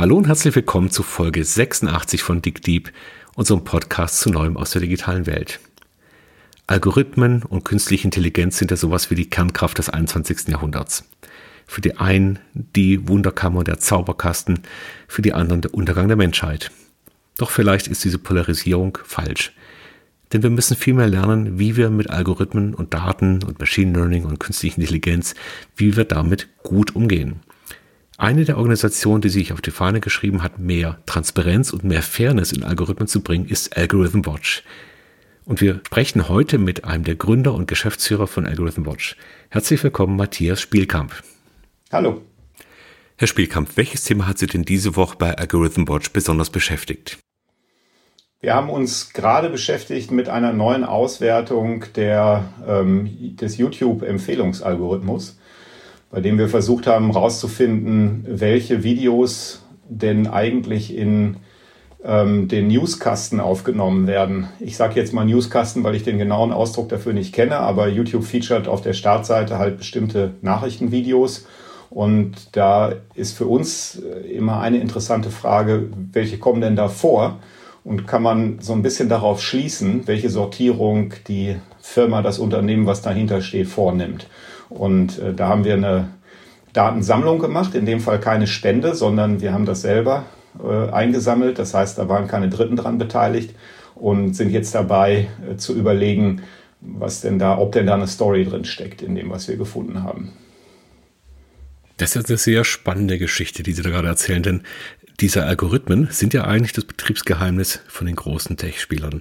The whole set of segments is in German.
Hallo und herzlich willkommen zu Folge 86 von Dick Deep, unserem Podcast zu Neuem aus der digitalen Welt. Algorithmen und künstliche Intelligenz sind ja sowas wie die Kernkraft des 21. Jahrhunderts. Für die einen die Wunderkammer und der Zauberkasten, für die anderen der Untergang der Menschheit. Doch vielleicht ist diese Polarisierung falsch. Denn wir müssen viel mehr lernen, wie wir mit Algorithmen und Daten und Machine Learning und künstlicher Intelligenz, wie wir damit gut umgehen. Eine der Organisationen, die sich auf die Fahne geschrieben hat, mehr Transparenz und mehr Fairness in Algorithmen zu bringen, ist Algorithm Watch. Und wir sprechen heute mit einem der Gründer und Geschäftsführer von Algorithm Watch. Herzlich willkommen, Matthias Spielkamp. Hallo. Herr Spielkamp, welches Thema hat Sie denn diese Woche bei Algorithm Watch besonders beschäftigt? Wir haben uns gerade beschäftigt mit einer neuen Auswertung der, ähm, des YouTube-Empfehlungsalgorithmus bei dem wir versucht haben herauszufinden, welche Videos denn eigentlich in ähm, den Newskasten aufgenommen werden. Ich sage jetzt mal Newskasten, weil ich den genauen Ausdruck dafür nicht kenne, aber YouTube featuret auf der Startseite halt bestimmte Nachrichtenvideos. Und da ist für uns äh, immer eine interessante Frage, welche kommen denn da vor? Und kann man so ein bisschen darauf schließen, welche Sortierung die Firma, das Unternehmen, was dahinter steht, vornimmt. Und äh, da haben wir eine Datensammlung gemacht, in dem Fall keine Spende, sondern wir haben das selber äh, eingesammelt. Das heißt, da waren keine Dritten dran beteiligt und sind jetzt dabei äh, zu überlegen, was denn da, ob denn da eine Story drin steckt in dem, was wir gefunden haben. Das ist eine sehr spannende Geschichte, die Sie da gerade erzählen, denn diese Algorithmen sind ja eigentlich das Betriebsgeheimnis von den großen Tech-Spielern.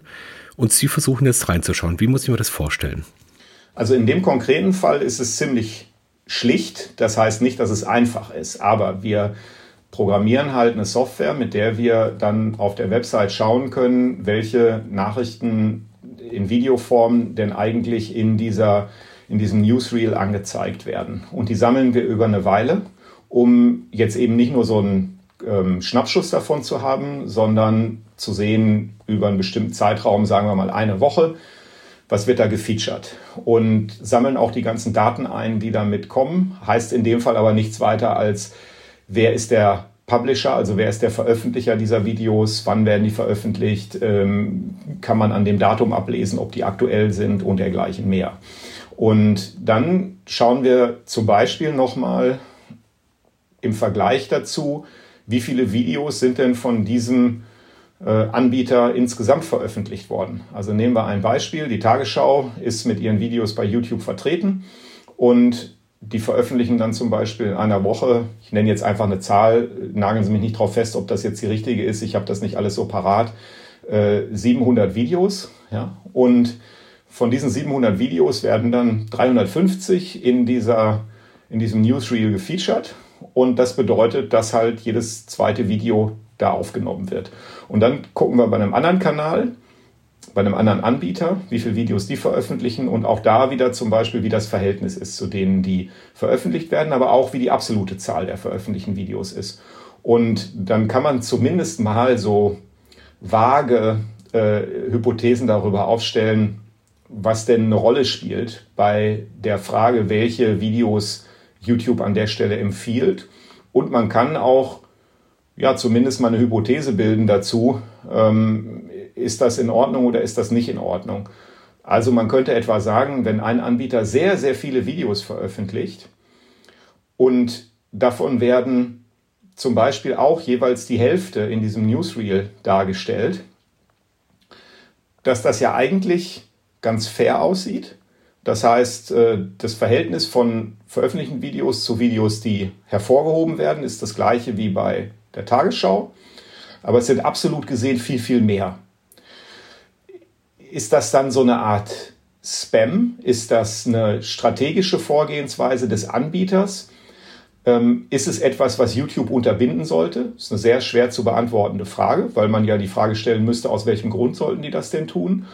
Und Sie versuchen jetzt reinzuschauen. Wie muss ich mir das vorstellen? Also in dem konkreten Fall ist es ziemlich schlicht. Das heißt nicht, dass es einfach ist, aber wir programmieren halt eine Software, mit der wir dann auf der Website schauen können, welche Nachrichten in Videoform denn eigentlich in dieser in diesem Newsreel angezeigt werden. Und die sammeln wir über eine Weile, um jetzt eben nicht nur so einen ähm, Schnappschuss davon zu haben, sondern zu sehen über einen bestimmten Zeitraum, sagen wir mal eine Woche, was wird da gefeatured und sammeln auch die ganzen Daten ein, die damit kommen. Heißt in dem Fall aber nichts weiter als, wer ist der Publisher, also wer ist der Veröffentlicher dieser Videos, wann werden die veröffentlicht, ähm, kann man an dem Datum ablesen, ob die aktuell sind und dergleichen mehr. Und dann schauen wir zum Beispiel nochmal im Vergleich dazu, wie viele Videos sind denn von diesem Anbieter insgesamt veröffentlicht worden. Also nehmen wir ein Beispiel. Die Tagesschau ist mit ihren Videos bei YouTube vertreten und die veröffentlichen dann zum Beispiel in einer Woche, ich nenne jetzt einfach eine Zahl, nageln Sie mich nicht drauf fest, ob das jetzt die richtige ist, ich habe das nicht alles so parat, 700 äh, Videos. Ja? Und von diesen 700 Videos werden dann 350 in, dieser, in diesem Newsreel gefeatured. Und das bedeutet, dass halt jedes zweite Video da aufgenommen wird. Und dann gucken wir bei einem anderen Kanal, bei einem anderen Anbieter, wie viele Videos die veröffentlichen und auch da wieder zum Beispiel, wie das Verhältnis ist zu denen, die veröffentlicht werden, aber auch wie die absolute Zahl der veröffentlichten Videos ist. Und dann kann man zumindest mal so vage äh, Hypothesen darüber aufstellen, was denn eine Rolle spielt bei der Frage, welche Videos YouTube an der Stelle empfiehlt. Und man kann auch ja zumindest mal eine Hypothese bilden dazu, ähm, ist das in Ordnung oder ist das nicht in Ordnung. Also man könnte etwa sagen, wenn ein Anbieter sehr, sehr viele Videos veröffentlicht und davon werden zum Beispiel auch jeweils die Hälfte in diesem Newsreel dargestellt, dass das ja eigentlich ganz fair aussieht. Das heißt, äh, das Verhältnis von veröffentlichten Videos zu Videos, die hervorgehoben werden, ist das gleiche wie bei der Tagesschau, aber es sind absolut gesehen viel, viel mehr. Ist das dann so eine Art Spam? Ist das eine strategische Vorgehensweise des Anbieters? Ähm, ist es etwas, was YouTube unterbinden sollte? Das ist eine sehr schwer zu beantwortende Frage, weil man ja die Frage stellen müsste, aus welchem Grund sollten die das denn tun?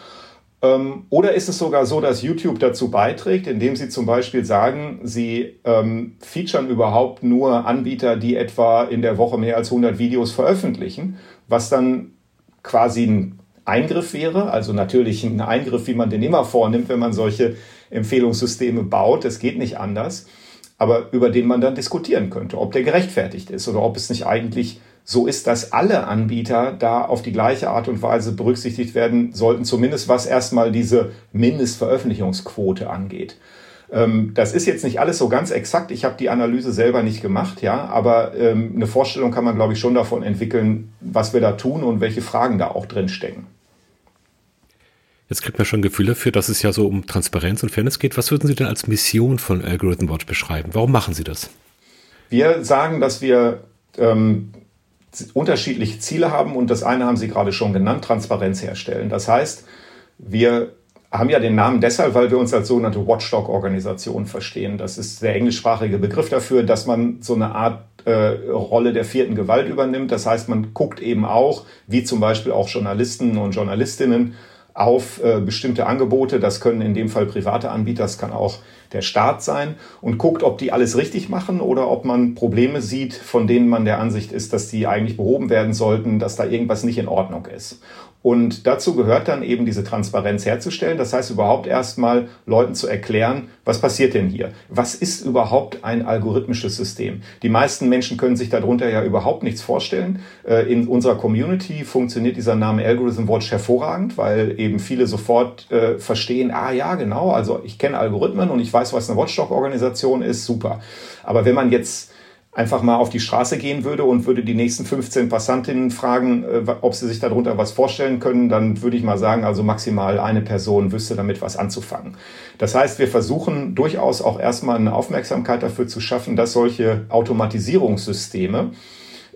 Ähm, oder ist es sogar so, dass YouTube dazu beiträgt, indem sie zum Beispiel sagen, sie ähm, featuren überhaupt nur Anbieter, die etwa in der Woche mehr als 100 Videos veröffentlichen, was dann quasi ein Eingriff wäre, also natürlich ein Eingriff, wie man den immer vornimmt, wenn man solche Empfehlungssysteme baut. Es geht nicht anders, aber über den man dann diskutieren könnte, ob der gerechtfertigt ist oder ob es nicht eigentlich so ist, dass alle Anbieter da auf die gleiche Art und Weise berücksichtigt werden sollten, zumindest was erstmal diese Mindestveröffentlichungsquote angeht. Ähm, das ist jetzt nicht alles so ganz exakt. Ich habe die Analyse selber nicht gemacht, ja, aber ähm, eine Vorstellung kann man, glaube ich, schon davon entwickeln, was wir da tun und welche Fragen da auch drin stecken. Jetzt kriegt man schon ein Gefühl dafür, dass es ja so um Transparenz und Fairness geht. Was würden Sie denn als Mission von Algorithm Watch beschreiben? Warum machen Sie das? Wir sagen, dass wir ähm, unterschiedliche Ziele haben und das eine haben Sie gerade schon genannt, Transparenz herstellen. Das heißt, wir haben ja den Namen deshalb, weil wir uns als sogenannte Watchdog-Organisation verstehen. Das ist der englischsprachige Begriff dafür, dass man so eine Art äh, Rolle der vierten Gewalt übernimmt. Das heißt, man guckt eben auch, wie zum Beispiel auch Journalisten und Journalistinnen, auf äh, bestimmte Angebote. Das können in dem Fall private Anbieter, das kann auch der Staat sein und guckt, ob die alles richtig machen oder ob man Probleme sieht, von denen man der Ansicht ist, dass die eigentlich behoben werden sollten, dass da irgendwas nicht in Ordnung ist. Und dazu gehört dann eben diese Transparenz herzustellen. Das heißt überhaupt erstmal Leuten zu erklären, was passiert denn hier? Was ist überhaupt ein algorithmisches System? Die meisten Menschen können sich darunter ja überhaupt nichts vorstellen. Äh, in unserer Community funktioniert dieser Name Algorithm Watch hervorragend, weil eben viele sofort äh, verstehen, ah ja, genau, also ich kenne Algorithmen und ich weiß, was eine Watchdog-Organisation ist, super. Aber wenn man jetzt einfach mal auf die Straße gehen würde und würde die nächsten 15 Passantinnen fragen, äh, ob sie sich darunter was vorstellen können, dann würde ich mal sagen, also maximal eine Person wüsste damit was anzufangen. Das heißt, wir versuchen durchaus auch erstmal eine Aufmerksamkeit dafür zu schaffen, dass solche Automatisierungssysteme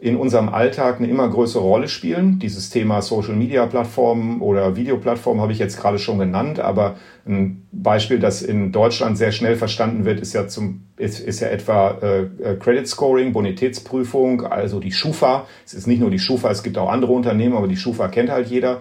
in unserem Alltag eine immer größere Rolle spielen. Dieses Thema Social Media Plattformen oder Videoplattformen habe ich jetzt gerade schon genannt, aber ein Beispiel, das in Deutschland sehr schnell verstanden wird, ist ja zum ist, ist ja etwa äh, äh, Credit Scoring, Bonitätsprüfung, also die Schufa. Es ist nicht nur die Schufa, es gibt auch andere Unternehmen, aber die Schufa kennt halt jeder.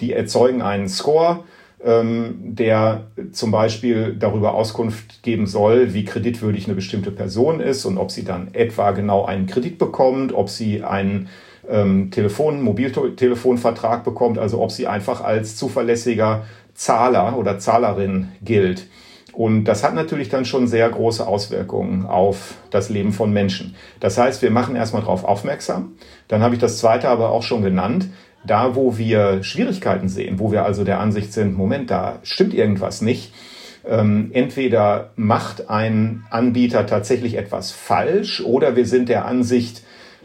Die erzeugen einen Score ähm, der zum Beispiel darüber Auskunft geben soll, wie kreditwürdig eine bestimmte Person ist und ob sie dann etwa genau einen Kredit bekommt, ob sie einen ähm, Telefon, Mobiltelefonvertrag bekommt, also ob sie einfach als zuverlässiger Zahler oder Zahlerin gilt. Und das hat natürlich dann schon sehr große Auswirkungen auf das Leben von Menschen. Das heißt, wir machen erstmal darauf aufmerksam. Dann habe ich das zweite aber auch schon genannt da, wo wir Schwierigkeiten sehen, wo wir also der Ansicht sind, Moment, da stimmt irgendwas nicht, ähm, entweder macht ein Anbieter tatsächlich etwas falsch oder wir sind der Ansicht,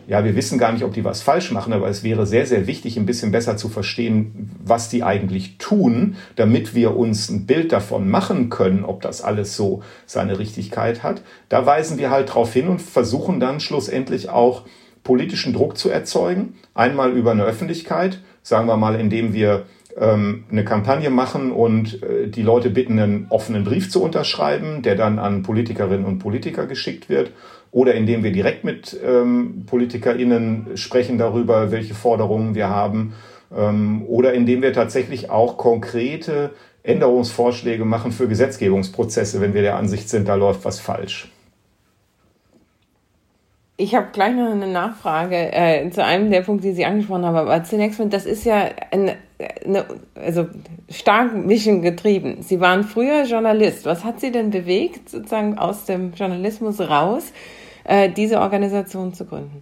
ja, wir wissen gar nicht, ob die was falsch machen, aber es wäre sehr, sehr wichtig, ein bisschen besser zu verstehen, was die eigentlich tun, damit wir uns ein Bild davon machen können, ob das alles so seine Richtigkeit hat. Da weisen wir halt drauf hin und versuchen dann schlussendlich auch politischen Druck zu erzeugen. Einmal über eine Öffentlichkeit, sagen wir mal, indem wir ähm, eine Kampagne machen und äh, die Leute bitten, einen offenen Brief zu unterschreiben, der dann an Politikerinnen und Politiker geschickt wird. Oder indem wir direkt mit ähm, PolitikerInnen sprechen darüber, welche Forderungen wir haben. Ähm, oder indem wir tatsächlich auch konkrete Änderungsvorschläge machen für Gesetzgebungsprozesse, wenn wir der Ansicht sind, da läuft was falsch. Ich habe gleich noch eine Nachfrage äh, zu einem der Punkte, die Sie angesprochen haben. Aber zunächst mal, das ist ja eine, eine, also stark Mission getrieben. Sie waren früher Journalist. Was hat Sie denn bewegt, sozusagen aus dem Journalismus raus, äh, diese Organisation zu gründen?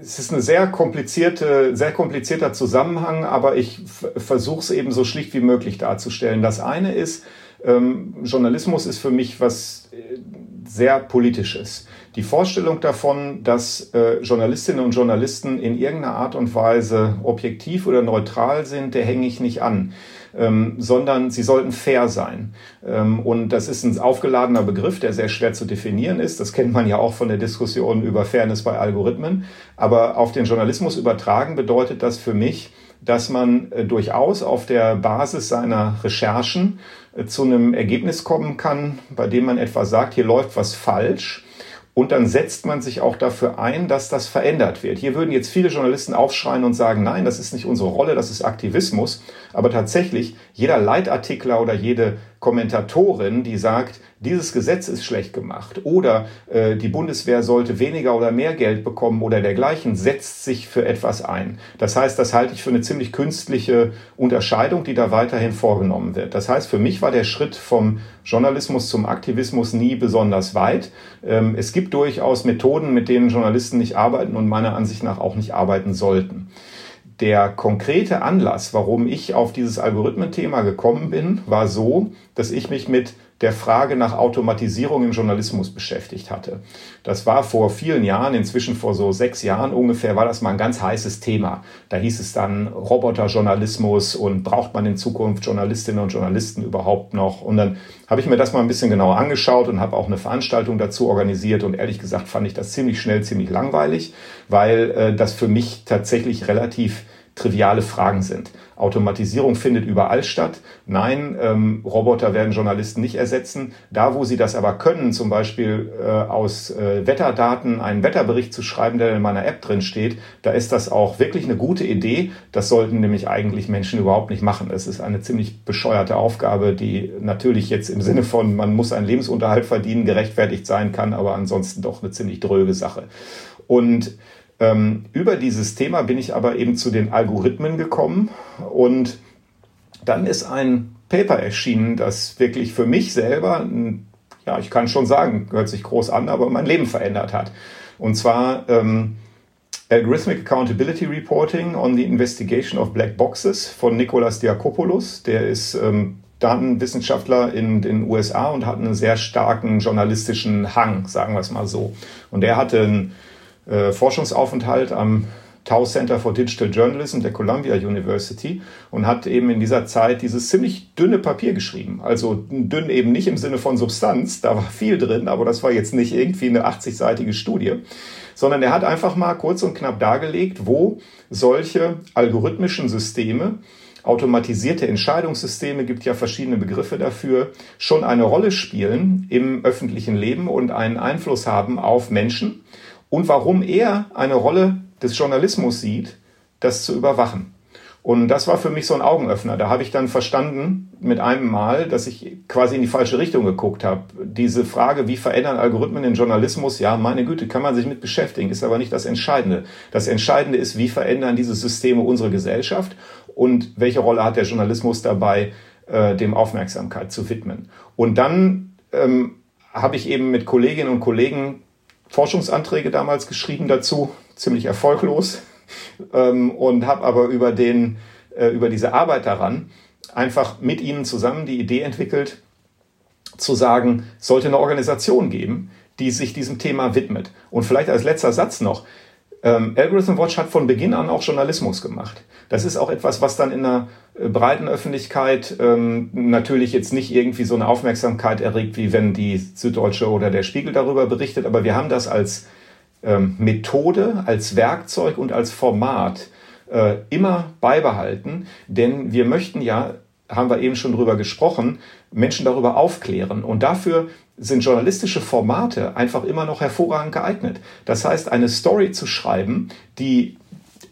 Es ist ein sehr komplizierte, sehr komplizierter Zusammenhang, aber ich versuche es eben so schlicht wie möglich darzustellen. Das eine ist, ähm, Journalismus ist für mich was äh, sehr politisches. Die Vorstellung davon, dass äh, Journalistinnen und Journalisten in irgendeiner Art und Weise objektiv oder neutral sind, der hänge ich nicht an. Ähm, sondern sie sollten fair sein. Ähm, und das ist ein aufgeladener Begriff, der sehr schwer zu definieren ist. Das kennt man ja auch von der Diskussion über Fairness bei Algorithmen. Aber auf den Journalismus übertragen bedeutet das für mich, dass man äh, durchaus auf der Basis seiner Recherchen zu einem Ergebnis kommen kann, bei dem man etwa sagt, hier läuft was falsch. Und dann setzt man sich auch dafür ein, dass das verändert wird. Hier würden jetzt viele Journalisten aufschreien und sagen, nein, das ist nicht unsere Rolle, das ist Aktivismus. Aber tatsächlich jeder Leitartikler oder jede Kommentatorin, die sagt, dieses Gesetz ist schlecht gemacht oder äh, die Bundeswehr sollte weniger oder mehr Geld bekommen oder dergleichen, setzt sich für etwas ein. Das heißt, das halte ich für eine ziemlich künstliche Unterscheidung, die da weiterhin vorgenommen wird. Das heißt, für mich war der Schritt vom Journalismus zum Aktivismus nie besonders weit. Ähm, es gibt durchaus Methoden, mit denen Journalisten nicht arbeiten und meiner Ansicht nach auch nicht arbeiten sollten der konkrete Anlass, warum ich auf dieses Algorithmenthema gekommen bin, war so, dass ich mich mit der Frage nach Automatisierung im Journalismus beschäftigt hatte. Das war vor vielen Jahren, inzwischen vor so sechs Jahren ungefähr, war das mal ein ganz heißes Thema. Da hieß es dann Roboterjournalismus und braucht man in Zukunft Journalistinnen und Journalisten überhaupt noch? Und dann habe ich mir das mal ein bisschen genauer angeschaut und habe auch eine Veranstaltung dazu organisiert. Und ehrlich gesagt fand ich das ziemlich schnell ziemlich langweilig, weil äh, das für mich tatsächlich relativ triviale Fragen sind. Automatisierung findet überall statt. Nein, ähm, Roboter werden Journalisten nicht ersetzen. Da, wo sie das aber können, zum Beispiel äh, aus äh, Wetterdaten einen Wetterbericht zu schreiben, der in meiner App drin steht, da ist das auch wirklich eine gute Idee. Das sollten nämlich eigentlich Menschen überhaupt nicht machen. Es ist eine ziemlich bescheuerte Aufgabe, die natürlich jetzt im Sinne von, man muss einen Lebensunterhalt verdienen, gerechtfertigt sein kann, aber ansonsten doch eine ziemlich dröge Sache. Und ähm, über dieses Thema bin ich aber eben zu den Algorithmen gekommen und dann ist ein Paper erschienen, das wirklich für mich selber, ja, ich kann schon sagen, hört sich groß an, aber mein Leben verändert hat. Und zwar ähm, Algorithmic Accountability Reporting on the Investigation of Black Boxes von Nicolas Diakopoulos. Der ist ähm, Datenwissenschaftler in den USA und hat einen sehr starken journalistischen Hang, sagen wir es mal so. Und der hatte ein äh, Forschungsaufenthalt am Tau Center for Digital Journalism der Columbia University und hat eben in dieser Zeit dieses ziemlich dünne Papier geschrieben. Also dünn eben nicht im Sinne von Substanz, da war viel drin, aber das war jetzt nicht irgendwie eine 80-seitige Studie, sondern er hat einfach mal kurz und knapp dargelegt, wo solche algorithmischen Systeme automatisierte Entscheidungssysteme, gibt ja verschiedene Begriffe dafür, schon eine Rolle spielen im öffentlichen Leben und einen Einfluss haben auf Menschen und warum er eine Rolle des Journalismus sieht, das zu überwachen. Und das war für mich so ein Augenöffner. Da habe ich dann verstanden mit einem Mal, dass ich quasi in die falsche Richtung geguckt habe. Diese Frage, wie verändern Algorithmen den Journalismus? Ja, meine Güte, kann man sich mit beschäftigen, ist aber nicht das Entscheidende. Das Entscheidende ist, wie verändern diese Systeme unsere Gesellschaft und welche Rolle hat der Journalismus dabei, äh, dem Aufmerksamkeit zu widmen. Und dann ähm, habe ich eben mit Kolleginnen und Kollegen Forschungsanträge damals geschrieben dazu, ziemlich erfolglos, ähm, und habe aber über, den, äh, über diese Arbeit daran einfach mit ihnen zusammen die Idee entwickelt, zu sagen, sollte eine Organisation geben, die sich diesem Thema widmet. Und vielleicht als letzter Satz noch, ähm, Algorithm Watch hat von Beginn an auch Journalismus gemacht. Das ist auch etwas, was dann in der äh, breiten Öffentlichkeit ähm, natürlich jetzt nicht irgendwie so eine Aufmerksamkeit erregt, wie wenn die Süddeutsche oder der Spiegel darüber berichtet. Aber wir haben das als ähm, Methode, als Werkzeug und als Format äh, immer beibehalten, denn wir möchten ja haben wir eben schon drüber gesprochen, Menschen darüber aufklären. Und dafür sind journalistische Formate einfach immer noch hervorragend geeignet. Das heißt, eine Story zu schreiben, die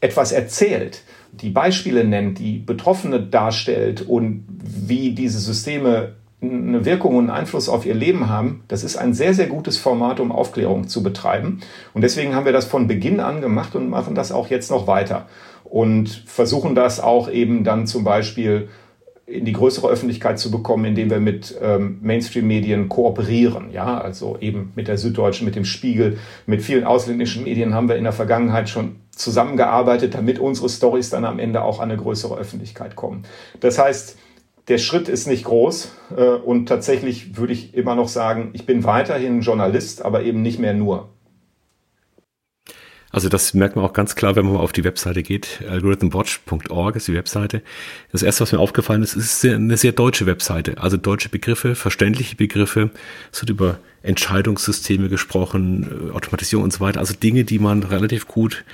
etwas erzählt, die Beispiele nennt, die Betroffene darstellt und wie diese Systeme eine Wirkung und einen Einfluss auf ihr Leben haben, das ist ein sehr, sehr gutes Format, um Aufklärung zu betreiben. Und deswegen haben wir das von Beginn an gemacht und machen das auch jetzt noch weiter. Und versuchen das auch eben dann zum Beispiel in die größere Öffentlichkeit zu bekommen, indem wir mit ähm, Mainstream-Medien kooperieren. Ja, also eben mit der Süddeutschen, mit dem Spiegel, mit vielen ausländischen Medien haben wir in der Vergangenheit schon zusammengearbeitet, damit unsere Stories dann am Ende auch an eine größere Öffentlichkeit kommen. Das heißt, der Schritt ist nicht groß äh, und tatsächlich würde ich immer noch sagen, ich bin weiterhin Journalist, aber eben nicht mehr nur. Also das merkt man auch ganz klar, wenn man mal auf die Webseite geht. Algorithmwatch.org ist die Webseite. Das erste, was mir aufgefallen ist, ist eine sehr deutsche Webseite. Also deutsche Begriffe, verständliche Begriffe. Es wird über Entscheidungssysteme gesprochen, äh, Automatisierung und so weiter. Also Dinge, die man relativ gut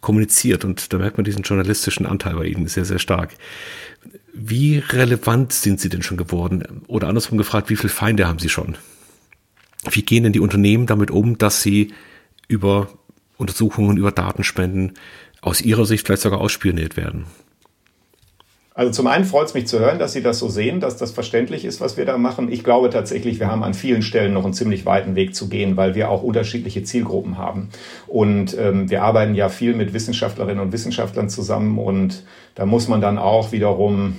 kommuniziert. Und da merkt man diesen journalistischen Anteil bei Ihnen sehr, sehr stark. Wie relevant sind Sie denn schon geworden? Oder andersrum gefragt, wie viele Feinde haben Sie schon? Wie gehen denn die Unternehmen damit um, dass sie über Untersuchungen über Datenspenden aus Ihrer Sicht vielleicht sogar ausspioniert werden? Also zum einen freut es mich zu hören, dass Sie das so sehen, dass das verständlich ist, was wir da machen. Ich glaube tatsächlich, wir haben an vielen Stellen noch einen ziemlich weiten Weg zu gehen, weil wir auch unterschiedliche Zielgruppen haben. Und ähm, wir arbeiten ja viel mit Wissenschaftlerinnen und Wissenschaftlern zusammen und da muss man dann auch wiederum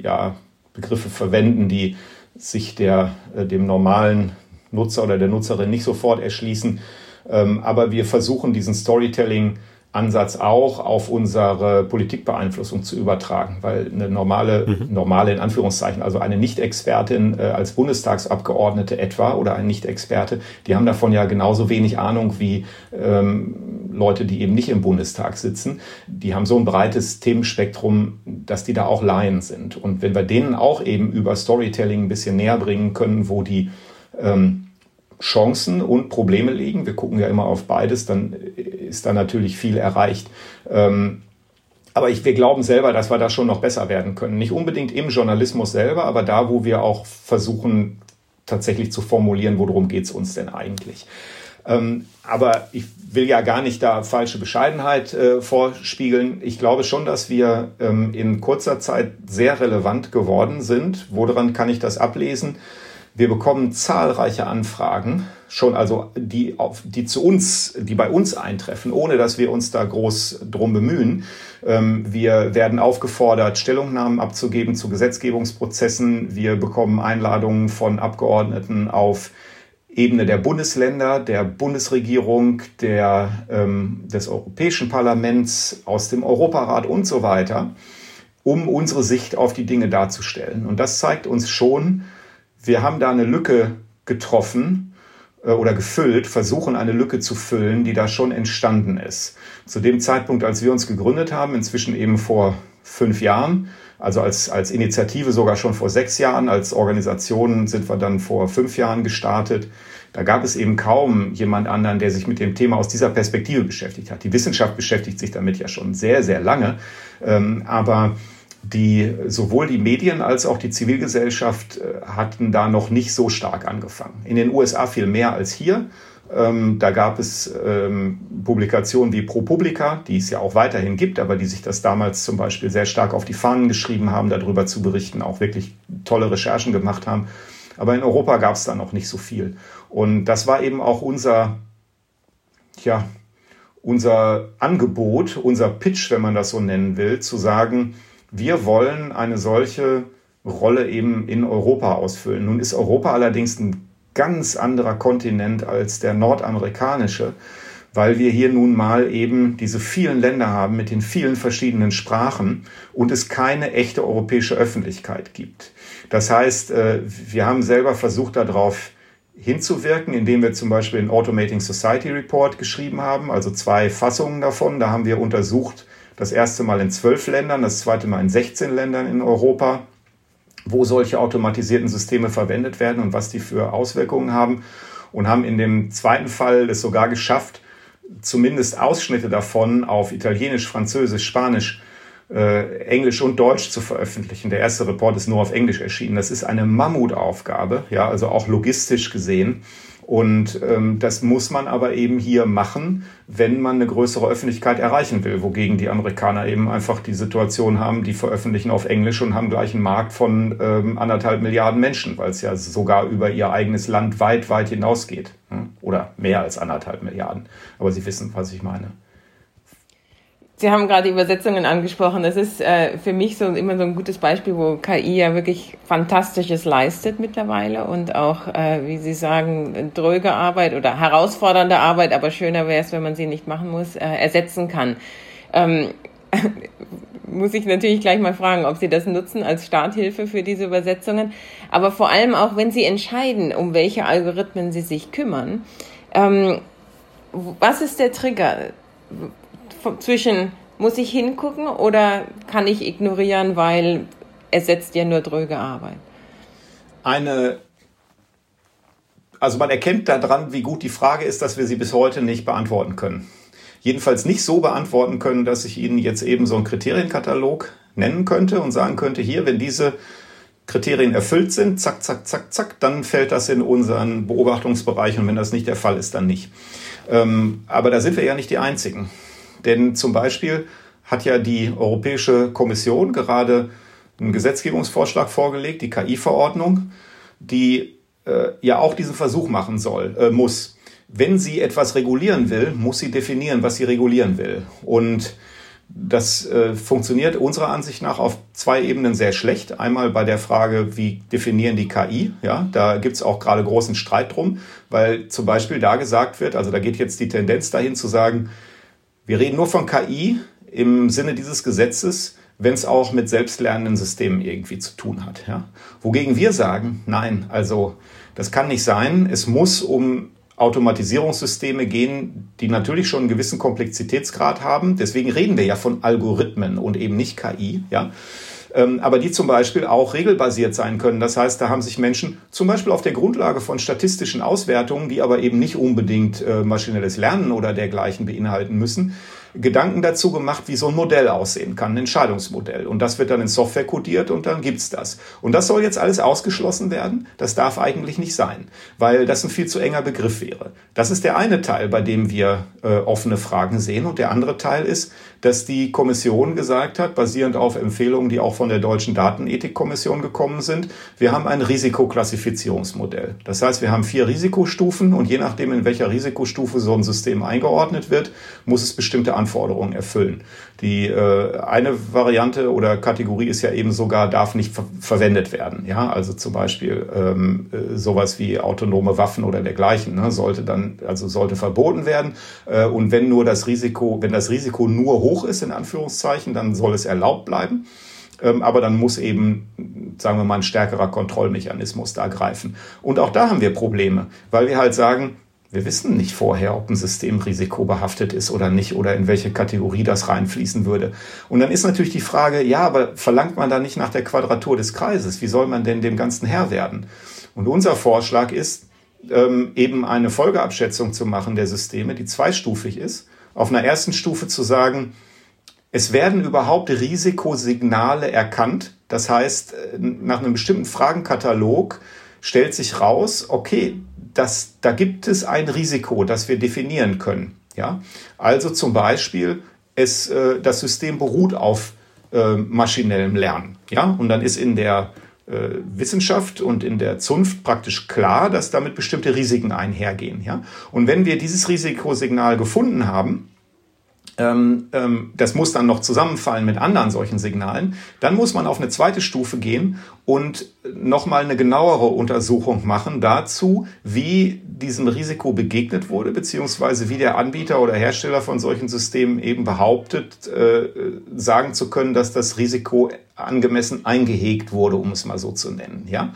ja, Begriffe verwenden, die sich der, äh, dem normalen Nutzer oder der Nutzerin nicht sofort erschließen. Ähm, aber wir versuchen diesen Storytelling Ansatz auch auf unsere Politikbeeinflussung zu übertragen, weil eine normale, mhm. normale in Anführungszeichen, also eine Nicht-Expertin äh, als Bundestagsabgeordnete etwa oder ein Nicht-Experte, die haben davon ja genauso wenig Ahnung wie ähm, Leute, die eben nicht im Bundestag sitzen. Die haben so ein breites Themenspektrum, dass die da auch Laien sind. Und wenn wir denen auch eben über Storytelling ein bisschen näher bringen können, wo die ähm, Chancen und Probleme liegen, wir gucken ja immer auf beides, dann ist da natürlich viel erreicht. Ähm, aber ich, wir glauben selber, dass wir da schon noch besser werden können. Nicht unbedingt im Journalismus selber, aber da, wo wir auch versuchen, tatsächlich zu formulieren, worum geht es uns denn eigentlich. Ähm, aber ich will ja gar nicht da falsche Bescheidenheit äh, vorspiegeln. Ich glaube schon, dass wir ähm, in kurzer Zeit sehr relevant geworden sind. Woran kann ich das ablesen? Wir bekommen zahlreiche Anfragen, schon also die, auf, die zu uns, die bei uns eintreffen, ohne dass wir uns da groß drum bemühen. Ähm, wir werden aufgefordert, Stellungnahmen abzugeben zu Gesetzgebungsprozessen. Wir bekommen Einladungen von Abgeordneten auf Ebene der Bundesländer, der Bundesregierung, der, ähm, des Europäischen Parlaments, aus dem Europarat und so weiter, um unsere Sicht auf die Dinge darzustellen. Und das zeigt uns schon, wir haben da eine Lücke getroffen äh, oder gefüllt, versuchen eine Lücke zu füllen, die da schon entstanden ist. Zu dem Zeitpunkt, als wir uns gegründet haben, inzwischen eben vor fünf Jahren, also als, als Initiative sogar schon vor sechs Jahren, als Organisation sind wir dann vor fünf Jahren gestartet. Da gab es eben kaum jemand anderen, der sich mit dem Thema aus dieser Perspektive beschäftigt hat. Die Wissenschaft beschäftigt sich damit ja schon sehr, sehr lange. Ähm, aber die sowohl die Medien als auch die Zivilgesellschaft äh, hatten da noch nicht so stark angefangen. In den USA viel mehr als hier. Ähm, da gab es ähm, Publikationen wie ProPublica, die es ja auch weiterhin gibt, aber die sich das damals zum Beispiel sehr stark auf die Fahnen geschrieben haben, darüber zu berichten, auch wirklich tolle Recherchen gemacht haben. Aber in Europa gab es da noch nicht so viel. Und das war eben auch unser, ja, unser Angebot, unser Pitch, wenn man das so nennen will, zu sagen, wir wollen eine solche Rolle eben in Europa ausfüllen. Nun ist Europa allerdings ein ganz anderer Kontinent als der nordamerikanische, weil wir hier nun mal eben diese vielen Länder haben mit den vielen verschiedenen Sprachen und es keine echte europäische Öffentlichkeit gibt. Das heißt, äh, wir haben selber versucht darauf hinzuwirken, indem wir zum Beispiel den Automating Society Report geschrieben haben, also zwei Fassungen davon. Da haben wir untersucht, das erste Mal in zwölf Ländern, das zweite Mal in 16 Ländern in Europa, wo solche automatisierten Systeme verwendet werden und was die für Auswirkungen haben. Und haben in dem zweiten Fall es sogar geschafft, zumindest Ausschnitte davon auf Italienisch, Französisch, Spanisch, äh, Englisch und Deutsch zu veröffentlichen. Der erste Report ist nur auf Englisch erschienen. Das ist eine Mammutaufgabe, ja, also auch logistisch gesehen. Und ähm, das muss man aber eben hier machen, wenn man eine größere Öffentlichkeit erreichen will, wogegen die Amerikaner eben einfach die Situation haben, die veröffentlichen auf Englisch und haben gleich einen Markt von ähm, anderthalb Milliarden Menschen, weil es ja sogar über ihr eigenes Land weit, weit hinausgeht. Hm? Oder mehr als anderthalb Milliarden. Aber Sie wissen, was ich meine. Sie haben gerade Übersetzungen angesprochen. Das ist äh, für mich so immer so ein gutes Beispiel, wo KI ja wirklich Fantastisches leistet mittlerweile und auch, äh, wie Sie sagen, dröge Arbeit oder herausfordernde Arbeit, aber schöner wäre es, wenn man sie nicht machen muss, äh, ersetzen kann. Ähm, muss ich natürlich gleich mal fragen, ob Sie das nutzen als Starthilfe für diese Übersetzungen. Aber vor allem auch, wenn Sie entscheiden, um welche Algorithmen Sie sich kümmern. Ähm, was ist der Trigger? Zwischen muss ich hingucken oder kann ich ignorieren, weil es setzt ja nur dröge Arbeit? Eine, also man erkennt daran, wie gut die Frage ist, dass wir sie bis heute nicht beantworten können. Jedenfalls nicht so beantworten können, dass ich Ihnen jetzt eben so einen Kriterienkatalog nennen könnte und sagen könnte, hier, wenn diese Kriterien erfüllt sind, zack, zack, zack, zack, dann fällt das in unseren Beobachtungsbereich und wenn das nicht der Fall ist, dann nicht. Ähm, aber da sind wir ja nicht die Einzigen. Denn zum Beispiel hat ja die Europäische Kommission gerade einen Gesetzgebungsvorschlag vorgelegt, die KI-Verordnung, die äh, ja auch diesen Versuch machen soll, äh, muss. Wenn sie etwas regulieren will, muss sie definieren, was sie regulieren will. Und das äh, funktioniert unserer Ansicht nach auf zwei Ebenen sehr schlecht. Einmal bei der Frage, wie definieren die KI? Ja, da gibt es auch gerade großen Streit drum, weil zum Beispiel da gesagt wird, also da geht jetzt die Tendenz dahin zu sagen, wir reden nur von KI im Sinne dieses Gesetzes, wenn es auch mit selbstlernenden Systemen irgendwie zu tun hat. Ja? Wogegen wir sagen, nein, also das kann nicht sein. Es muss um Automatisierungssysteme gehen, die natürlich schon einen gewissen Komplexitätsgrad haben. Deswegen reden wir ja von Algorithmen und eben nicht KI. Ja? Ähm, aber die zum Beispiel auch regelbasiert sein können. Das heißt, da haben sich Menschen zum Beispiel auf der Grundlage von statistischen Auswertungen, die aber eben nicht unbedingt äh, maschinelles Lernen oder dergleichen beinhalten müssen, Gedanken dazu gemacht, wie so ein Modell aussehen kann, ein Entscheidungsmodell. Und das wird dann in Software codiert und dann gibt's das. Und das soll jetzt alles ausgeschlossen werden? Das darf eigentlich nicht sein, weil das ein viel zu enger Begriff wäre. Das ist der eine Teil, bei dem wir äh, offene Fragen sehen. Und der andere Teil ist, dass die Kommission gesagt hat, basierend auf Empfehlungen, die auch von der Deutschen Datenethikkommission gekommen sind, wir haben ein Risikoklassifizierungsmodell. Das heißt, wir haben vier Risikostufen und je nachdem, in welcher Risikostufe so ein System eingeordnet wird, muss es bestimmte Anforderungen erfüllen. Die äh, eine Variante oder Kategorie ist ja eben sogar, darf nicht ver verwendet werden. Ja, also zum Beispiel ähm, äh, sowas wie autonome Waffen oder dergleichen ne, sollte dann, also sollte verboten werden. Äh, und wenn nur das Risiko, wenn das Risiko nur hoch ist, in Anführungszeichen, dann soll es erlaubt bleiben. Ähm, aber dann muss eben, sagen wir mal, ein stärkerer Kontrollmechanismus da greifen. Und auch da haben wir Probleme, weil wir halt sagen, wir wissen nicht vorher, ob ein System risikobehaftet ist oder nicht oder in welche Kategorie das reinfließen würde. Und dann ist natürlich die Frage, ja, aber verlangt man da nicht nach der Quadratur des Kreises? Wie soll man denn dem Ganzen Herr werden? Und unser Vorschlag ist, ähm, eben eine Folgeabschätzung zu machen der Systeme, die zweistufig ist. Auf einer ersten Stufe zu sagen, es werden überhaupt Risikosignale erkannt. Das heißt, äh, nach einem bestimmten Fragenkatalog stellt sich raus, okay, das, da gibt es ein Risiko, das wir definieren können. Ja? Also zum Beispiel, es, äh, das System beruht auf äh, maschinellem Lernen. Ja? Und dann ist in der äh, Wissenschaft und in der Zunft praktisch klar, dass damit bestimmte Risiken einhergehen. Ja? Und wenn wir dieses Risikosignal gefunden haben, ähm, ähm, das muss dann noch zusammenfallen mit anderen solchen Signalen, dann muss man auf eine zweite Stufe gehen und nochmal eine genauere Untersuchung machen dazu, wie diesem Risiko begegnet wurde, beziehungsweise wie der Anbieter oder Hersteller von solchen Systemen eben behauptet, äh, sagen zu können, dass das Risiko angemessen eingehegt wurde, um es mal so zu nennen. Ja?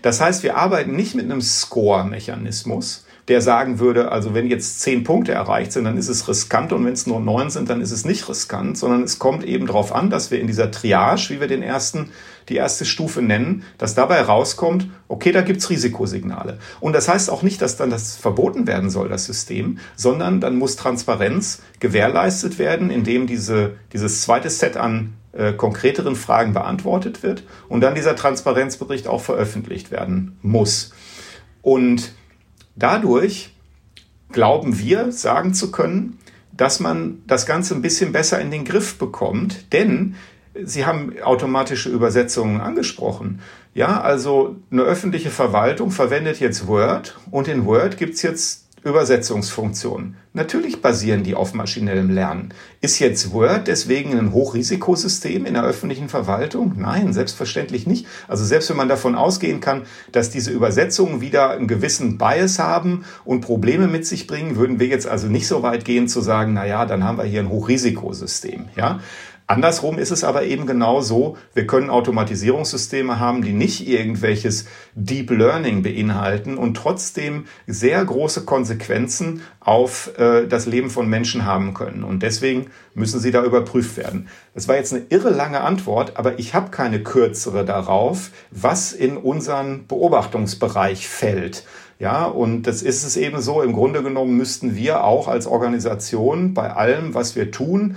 Das heißt, wir arbeiten nicht mit einem Score-Mechanismus, der sagen würde, also wenn jetzt zehn Punkte erreicht sind, dann ist es riskant und wenn es nur neun sind, dann ist es nicht riskant, sondern es kommt eben darauf an, dass wir in dieser Triage, wie wir den ersten, die erste Stufe nennen, dass dabei rauskommt, okay, da gibt's Risikosignale. Und das heißt auch nicht, dass dann das verboten werden soll, das System, sondern dann muss Transparenz gewährleistet werden, indem diese, dieses zweite Set an äh, konkreteren Fragen beantwortet wird und dann dieser Transparenzbericht auch veröffentlicht werden muss. Und Dadurch glauben wir, sagen zu können, dass man das Ganze ein bisschen besser in den Griff bekommt, denn Sie haben automatische Übersetzungen angesprochen. Ja, also eine öffentliche Verwaltung verwendet jetzt Word und in Word gibt's jetzt Übersetzungsfunktionen. Natürlich basieren die auf maschinellem Lernen. Ist jetzt Word deswegen ein Hochrisikosystem in der öffentlichen Verwaltung? Nein, selbstverständlich nicht. Also selbst wenn man davon ausgehen kann, dass diese Übersetzungen wieder einen gewissen Bias haben und Probleme mit sich bringen, würden wir jetzt also nicht so weit gehen zu sagen, na ja, dann haben wir hier ein Hochrisikosystem, ja. Andersrum ist es aber eben genau so, wir können Automatisierungssysteme haben, die nicht irgendwelches Deep Learning beinhalten und trotzdem sehr große Konsequenzen auf äh, das Leben von Menschen haben können. Und deswegen müssen sie da überprüft werden. Das war jetzt eine irre lange Antwort, aber ich habe keine kürzere darauf, was in unseren Beobachtungsbereich fällt. Ja, und das ist es eben so. Im Grunde genommen müssten wir auch als Organisation bei allem, was wir tun,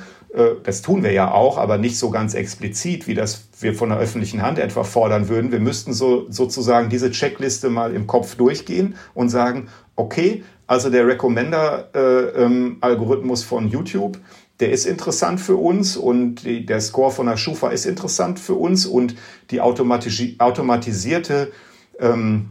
das tun wir ja auch, aber nicht so ganz explizit, wie das wir von der öffentlichen Hand etwa fordern würden. Wir müssten so, sozusagen diese Checkliste mal im Kopf durchgehen und sagen, okay, also der Recommender-Algorithmus äh, ähm, von YouTube, der ist interessant für uns und die, der Score von der Schufa ist interessant für uns und die automatisierte ähm,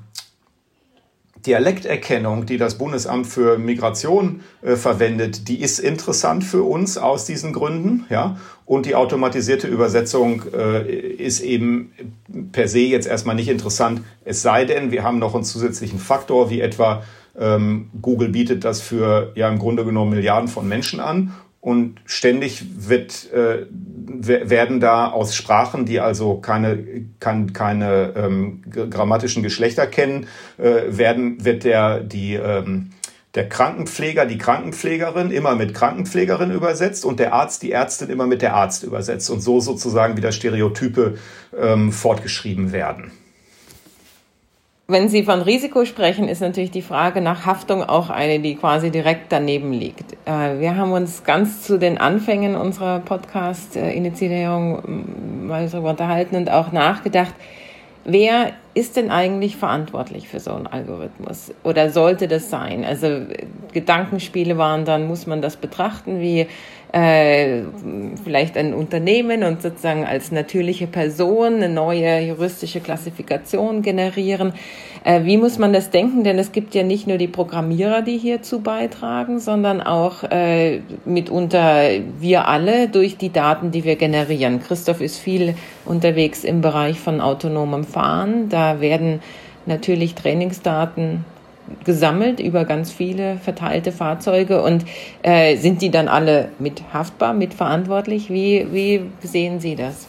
Dialekterkennung, die das Bundesamt für Migration äh, verwendet, die ist interessant für uns aus diesen Gründen, ja. Und die automatisierte Übersetzung äh, ist eben per se jetzt erstmal nicht interessant. Es sei denn, wir haben noch einen zusätzlichen Faktor, wie etwa ähm, Google bietet das für ja im Grunde genommen Milliarden von Menschen an und ständig wird, äh, werden da aus Sprachen, die also keine, kann, keine ähm, grammatischen Geschlechter kennen, äh, werden, wird der, die, ähm, der Krankenpfleger, die Krankenpflegerin immer mit Krankenpflegerin übersetzt und der Arzt, die Ärztin immer mit der Arzt übersetzt und so sozusagen wieder Stereotype ähm, fortgeschrieben werden. Wenn Sie von Risiko sprechen, ist natürlich die Frage nach Haftung auch eine, die quasi direkt daneben liegt. Äh, wir haben uns ganz zu den Anfängen unserer Podcast-Initiierung ähm, mal darüber unterhalten und auch nachgedacht, wer ist denn eigentlich verantwortlich für so einen Algorithmus? Oder sollte das sein? Also Gedankenspiele waren dann, muss man das betrachten wie äh, vielleicht ein Unternehmen und sozusagen als natürliche Person eine neue juristische Klassifikation generieren. Äh, wie muss man das denken? Denn es gibt ja nicht nur die Programmierer, die hierzu beitragen, sondern auch äh, mitunter wir alle durch die Daten, die wir generieren. Christoph ist viel unterwegs im Bereich von autonomem Fahren. Da werden natürlich Trainingsdaten gesammelt über ganz viele verteilte Fahrzeuge und äh, sind die dann alle mit haftbar, mitverantwortlich? Wie, wie sehen Sie das?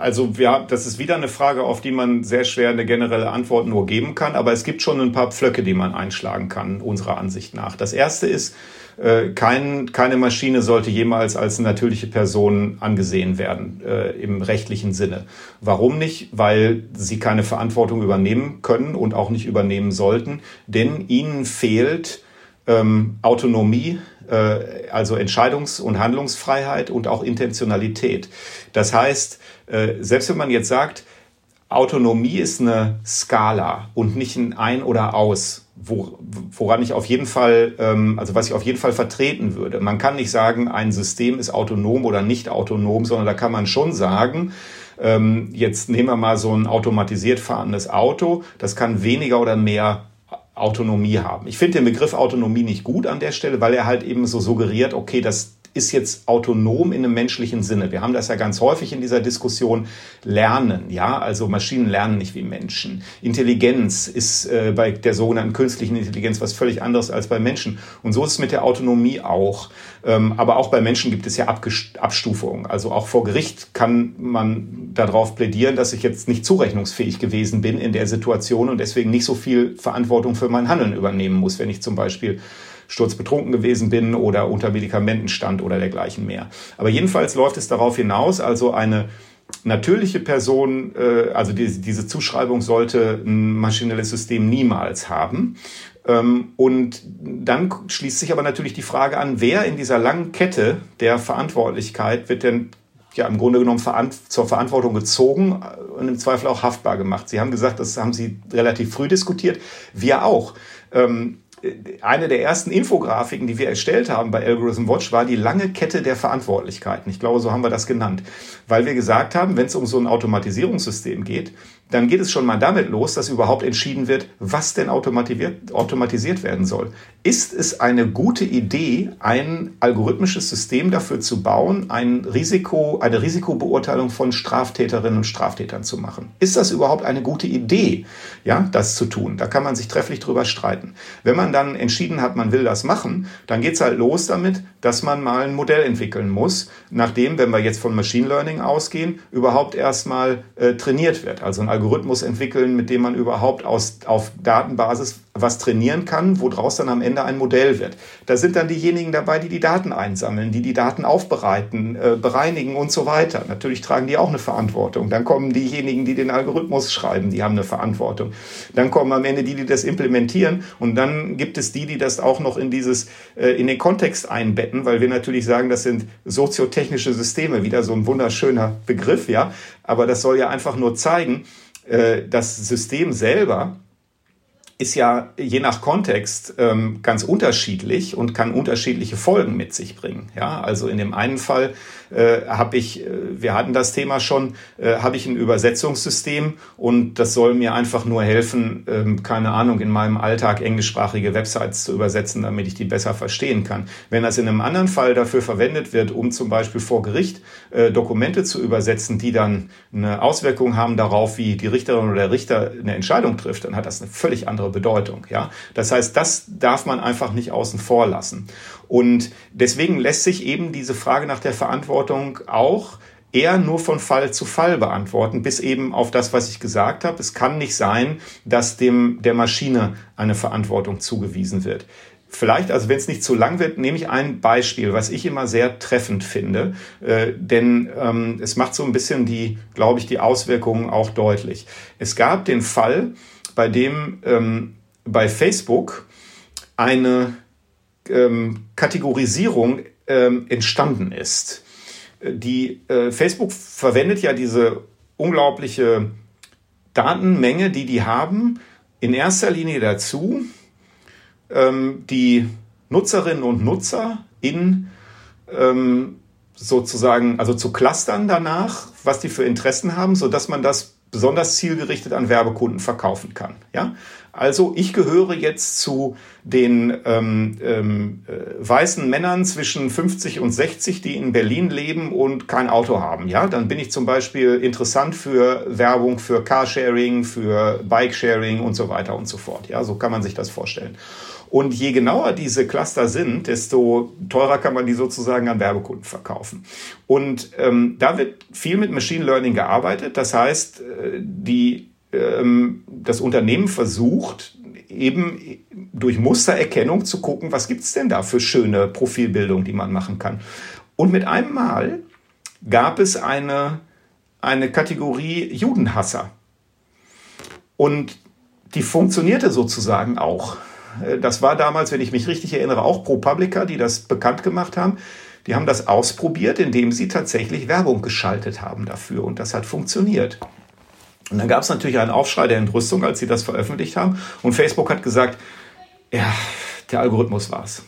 Also ja, das ist wieder eine Frage, auf die man sehr schwer eine generelle Antwort nur geben kann, aber es gibt schon ein paar Pflöcke, die man einschlagen kann, unserer Ansicht nach. Das erste ist, äh, kein, keine Maschine sollte jemals als natürliche Person angesehen werden äh, im rechtlichen Sinne. Warum nicht? Weil sie keine Verantwortung übernehmen können und auch nicht übernehmen sollten, denn ihnen fehlt ähm, Autonomie, äh, also Entscheidungs- und Handlungsfreiheit und auch Intentionalität. Das heißt, selbst wenn man jetzt sagt, Autonomie ist eine Skala und nicht ein Ein oder Aus, wo, woran ich auf jeden Fall, ähm, also was ich auf jeden Fall vertreten würde. Man kann nicht sagen, ein System ist autonom oder nicht autonom, sondern da kann man schon sagen, ähm, jetzt nehmen wir mal so ein automatisiert fahrendes Auto, das kann weniger oder mehr Autonomie haben. Ich finde den Begriff Autonomie nicht gut an der Stelle, weil er halt eben so suggeriert, okay, das ist jetzt autonom in einem menschlichen Sinne. Wir haben das ja ganz häufig in dieser Diskussion. Lernen, ja, also Maschinen lernen nicht wie Menschen. Intelligenz ist äh, bei der sogenannten künstlichen Intelligenz was völlig anderes als bei Menschen. Und so ist es mit der Autonomie auch. Ähm, aber auch bei Menschen gibt es ja Abstufungen. Also auch vor Gericht kann man darauf plädieren, dass ich jetzt nicht zurechnungsfähig gewesen bin in der Situation und deswegen nicht so viel Verantwortung für mein Handeln übernehmen muss, wenn ich zum Beispiel sturzbetrunken gewesen bin oder unter Medikamenten stand oder dergleichen mehr. Aber jedenfalls läuft es darauf hinaus, also eine natürliche Person, äh, also die, diese Zuschreibung sollte ein maschinelles System niemals haben. Ähm, und dann schließt sich aber natürlich die Frage an, wer in dieser langen Kette der Verantwortlichkeit wird denn ja im Grunde genommen zur Verantwortung gezogen und im Zweifel auch haftbar gemacht. Sie haben gesagt, das haben Sie relativ früh diskutiert. Wir auch. Ähm, eine der ersten Infografiken, die wir erstellt haben bei Algorithm Watch, war die lange Kette der Verantwortlichkeiten. Ich glaube, so haben wir das genannt. Weil wir gesagt haben, wenn es um so ein Automatisierungssystem geht, dann geht es schon mal damit los, dass überhaupt entschieden wird, was denn automatisiert, werden soll. Ist es eine gute Idee, ein algorithmisches System dafür zu bauen, ein Risiko, eine Risikobeurteilung von Straftäterinnen und Straftätern zu machen? Ist das überhaupt eine gute Idee, ja, das zu tun? Da kann man sich trefflich drüber streiten. Wenn man dann entschieden hat, man will das machen, dann geht's halt los damit, dass man mal ein Modell entwickeln muss, nachdem, wenn wir jetzt von Machine Learning ausgehen, überhaupt erstmal äh, trainiert wird. Also ein Algorithmus entwickeln, mit dem man überhaupt aus, auf Datenbasis was trainieren kann, woraus dann am Ende ein Modell wird. Da sind dann diejenigen dabei, die die Daten einsammeln, die die Daten aufbereiten, äh, bereinigen und so weiter. Natürlich tragen die auch eine Verantwortung. Dann kommen diejenigen, die den Algorithmus schreiben, die haben eine Verantwortung. Dann kommen am Ende die, die das implementieren und dann gibt es die, die das auch noch in dieses äh, in den Kontext einbetten, weil wir natürlich sagen, das sind soziotechnische Systeme, wieder so ein wunderschöner Begriff, ja. Aber das soll ja einfach nur zeigen, äh, das System selber ist ja je nach Kontext ähm, ganz unterschiedlich und kann unterschiedliche Folgen mit sich bringen. Ja, also in dem einen Fall äh, habe ich, äh, wir hatten das Thema schon, äh, habe ich ein Übersetzungssystem und das soll mir einfach nur helfen, ähm, keine Ahnung, in meinem Alltag englischsprachige Websites zu übersetzen, damit ich die besser verstehen kann. Wenn das in einem anderen Fall dafür verwendet wird, um zum Beispiel vor Gericht äh, Dokumente zu übersetzen, die dann eine Auswirkung haben darauf, wie die Richterin oder der Richter eine Entscheidung trifft, dann hat das eine völlig andere Bedeutung. Ja? Das heißt, das darf man einfach nicht außen vor lassen. Und deswegen lässt sich eben diese Frage nach der Verantwortung auch eher nur von Fall zu Fall beantworten, bis eben auf das, was ich gesagt habe. Es kann nicht sein, dass dem der Maschine eine Verantwortung zugewiesen wird. Vielleicht, also wenn es nicht zu lang wird, nehme ich ein Beispiel, was ich immer sehr treffend finde, äh, denn ähm, es macht so ein bisschen die, glaube ich, die Auswirkungen auch deutlich. Es gab den Fall, bei dem ähm, bei Facebook eine ähm, Kategorisierung ähm, entstanden ist. Die äh, Facebook verwendet ja diese unglaubliche Datenmenge, die die haben, in erster Linie dazu, ähm, die Nutzerinnen und Nutzer in ähm, sozusagen, also zu clustern danach, was die für Interessen haben, so dass man das besonders zielgerichtet an Werbekunden verkaufen kann. Ja, also ich gehöre jetzt zu den ähm, ähm, äh, weißen Männern zwischen 50 und 60, die in Berlin leben und kein Auto haben. Ja, dann bin ich zum Beispiel interessant für Werbung, für Carsharing, für Bikesharing und so weiter und so fort. Ja, so kann man sich das vorstellen. Und je genauer diese Cluster sind, desto teurer kann man die sozusagen an Werbekunden verkaufen. Und ähm, da wird viel mit Machine Learning gearbeitet. Das heißt, äh, die, ähm, das Unternehmen versucht, eben durch Mustererkennung zu gucken, was gibt's denn da für schöne Profilbildung, die man machen kann. Und mit einem Mal gab es eine, eine Kategorie Judenhasser. Und die funktionierte sozusagen auch. Äh, das war damals, wenn ich mich richtig erinnere, auch ProPublica, die das bekannt gemacht haben. Die haben das ausprobiert, indem sie tatsächlich Werbung geschaltet haben dafür. Und das hat funktioniert. Und dann gab es natürlich einen Aufschrei der Entrüstung, als sie das veröffentlicht haben. Und Facebook hat gesagt, ja, der Algorithmus war's.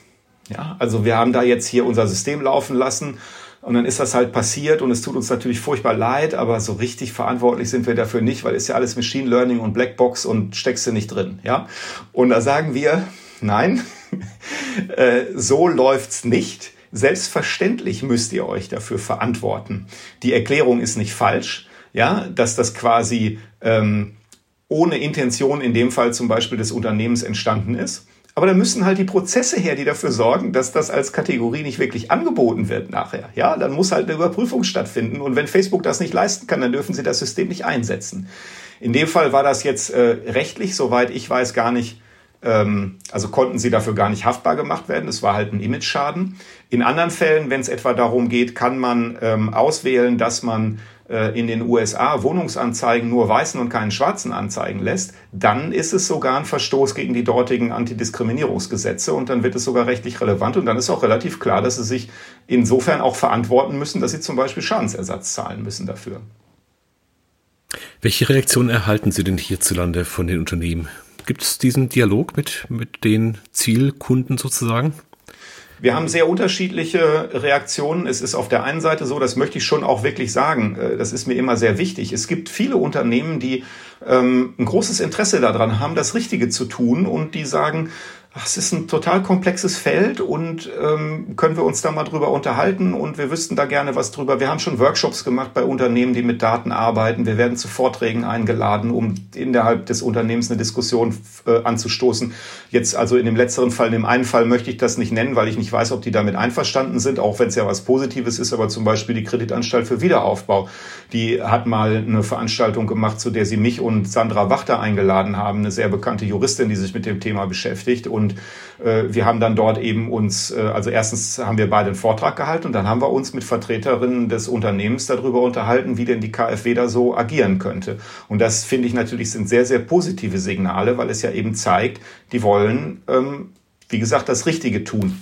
Ja, also wir haben da jetzt hier unser System laufen lassen und dann ist das halt passiert und es tut uns natürlich furchtbar leid, aber so richtig verantwortlich sind wir dafür nicht, weil ist ja alles Machine Learning und Blackbox und steckst du nicht drin, ja? Und da sagen wir, nein, äh, so läuft's nicht. Selbstverständlich müsst ihr euch dafür verantworten. Die Erklärung ist nicht falsch, ja, dass das quasi ähm, ohne Intention in dem Fall zum Beispiel des Unternehmens entstanden ist. Aber da müssen halt die Prozesse her, die dafür sorgen, dass das als Kategorie nicht wirklich angeboten wird nachher. Ja, dann muss halt eine Überprüfung stattfinden. Und wenn Facebook das nicht leisten kann, dann dürfen sie das System nicht einsetzen. In dem Fall war das jetzt äh, rechtlich, soweit ich weiß, gar nicht, ähm, also konnten sie dafür gar nicht haftbar gemacht werden. Es war halt ein Image-Schaden. In anderen Fällen, wenn es etwa darum geht, kann man ähm, auswählen, dass man in den USA Wohnungsanzeigen nur Weißen und keinen Schwarzen anzeigen lässt, dann ist es sogar ein Verstoß gegen die dortigen Antidiskriminierungsgesetze und dann wird es sogar rechtlich relevant und dann ist auch relativ klar, dass sie sich insofern auch verantworten müssen, dass sie zum Beispiel Schadensersatz zahlen müssen dafür. Welche Reaktionen erhalten Sie denn hierzulande von den Unternehmen? Gibt es diesen Dialog mit, mit den Zielkunden sozusagen? Wir haben sehr unterschiedliche Reaktionen. Es ist auf der einen Seite so, das möchte ich schon auch wirklich sagen, äh, das ist mir immer sehr wichtig. Es gibt viele Unternehmen, die ähm, ein großes Interesse daran haben, das Richtige zu tun und die sagen, es ist ein total komplexes Feld und ähm, können wir uns da mal drüber unterhalten und wir wüssten da gerne was drüber. Wir haben schon Workshops gemacht bei Unternehmen, die mit Daten arbeiten. Wir werden zu Vorträgen eingeladen, um innerhalb des Unternehmens eine Diskussion äh, anzustoßen. Jetzt also in dem letzteren Fall, in dem einen Fall möchte ich das nicht nennen, weil ich nicht weiß, ob die damit einverstanden sind, auch wenn es ja was Positives ist, aber zum Beispiel die Kreditanstalt für Wiederaufbau, die hat mal eine Veranstaltung gemacht, zu der sie mich und Sandra Wachter eingeladen haben, eine sehr bekannte Juristin, die sich mit dem Thema beschäftigt. Und und äh, wir haben dann dort eben uns, äh, also erstens haben wir beide einen Vortrag gehalten und dann haben wir uns mit Vertreterinnen des Unternehmens darüber unterhalten, wie denn die KfW da so agieren könnte. Und das finde ich natürlich sind sehr, sehr positive Signale, weil es ja eben zeigt, die wollen, ähm, wie gesagt, das Richtige tun.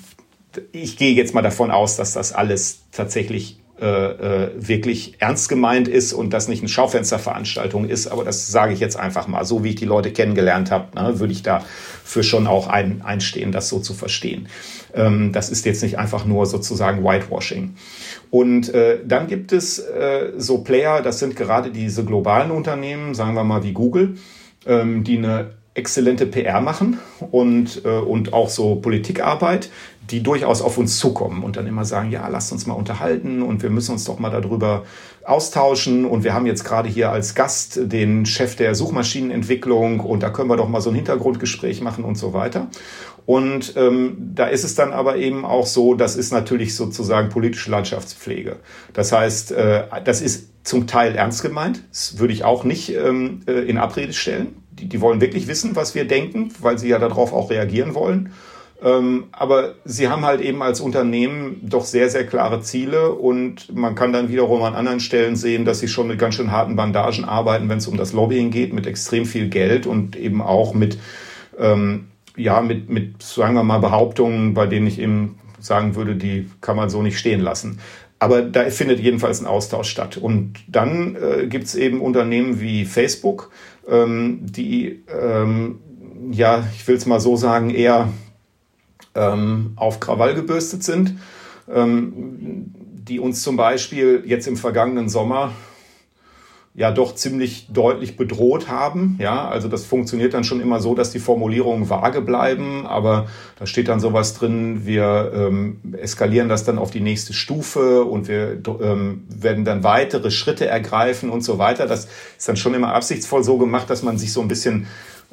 Ich gehe jetzt mal davon aus, dass das alles tatsächlich äh, äh, wirklich ernst gemeint ist und das nicht eine Schaufensterveranstaltung ist. Aber das sage ich jetzt einfach mal. So wie ich die Leute kennengelernt habe, ne, würde ich dafür schon auch ein, einstehen, das so zu verstehen. Ähm, das ist jetzt nicht einfach nur sozusagen Whitewashing. Und äh, dann gibt es äh, so Player, das sind gerade diese globalen Unternehmen, sagen wir mal wie Google, ähm, die eine exzellente PR machen und, äh, und auch so Politikarbeit, die durchaus auf uns zukommen und dann immer sagen, ja, lasst uns mal unterhalten und wir müssen uns doch mal darüber austauschen und wir haben jetzt gerade hier als Gast den Chef der Suchmaschinenentwicklung und da können wir doch mal so ein Hintergrundgespräch machen und so weiter. Und ähm, da ist es dann aber eben auch so, das ist natürlich sozusagen politische Landschaftspflege. Das heißt, äh, das ist zum Teil ernst gemeint. Das würde ich auch nicht ähm, äh, in Abrede stellen. Die, die wollen wirklich wissen, was wir denken, weil sie ja darauf auch reagieren wollen. Ähm, aber sie haben halt eben als Unternehmen doch sehr, sehr klare Ziele und man kann dann wiederum an anderen Stellen sehen, dass sie schon mit ganz schön harten Bandagen arbeiten, wenn es um das Lobbying geht, mit extrem viel Geld und eben auch mit, ähm, ja, mit, mit, sagen wir mal, Behauptungen, bei denen ich eben sagen würde, die kann man so nicht stehen lassen. Aber da findet jedenfalls ein Austausch statt. Und dann äh, gibt es eben Unternehmen wie Facebook, ähm, die, ähm, ja, ich will es mal so sagen, eher ähm, auf Krawall gebürstet sind, ähm, die uns zum Beispiel jetzt im vergangenen Sommer ja doch ziemlich deutlich bedroht haben. Ja, also das funktioniert dann schon immer so, dass die Formulierungen vage bleiben, aber da steht dann sowas drin, wir ähm, eskalieren das dann auf die nächste Stufe und wir ähm, werden dann weitere Schritte ergreifen und so weiter. Das ist dann schon immer absichtsvoll so gemacht, dass man sich so ein bisschen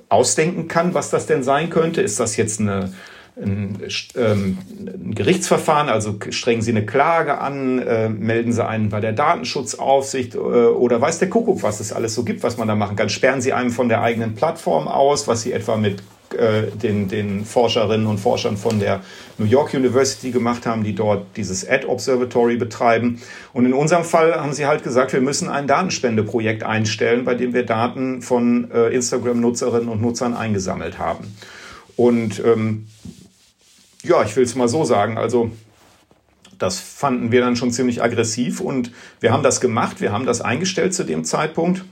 ausdenken kann, was das denn sein könnte. Ist das jetzt eine ein, ähm, ein Gerichtsverfahren, also strengen Sie eine Klage an, äh, melden Sie einen bei der Datenschutzaufsicht äh, oder weiß der Kuckuck, was es alles so gibt, was man da machen kann. Sperren Sie einem von der eigenen Plattform aus, was Sie etwa mit äh, den, den Forscherinnen und Forschern von der New York University gemacht haben, die dort dieses Ad Observatory betreiben. Und in unserem Fall haben sie halt gesagt, wir müssen ein Datenspendeprojekt einstellen, bei dem wir Daten von äh, Instagram-Nutzerinnen und Nutzern eingesammelt haben. Und ähm, ja, ich will es mal so sagen, also das fanden wir dann schon ziemlich aggressiv und wir haben das gemacht, wir haben das eingestellt zu dem Zeitpunkt.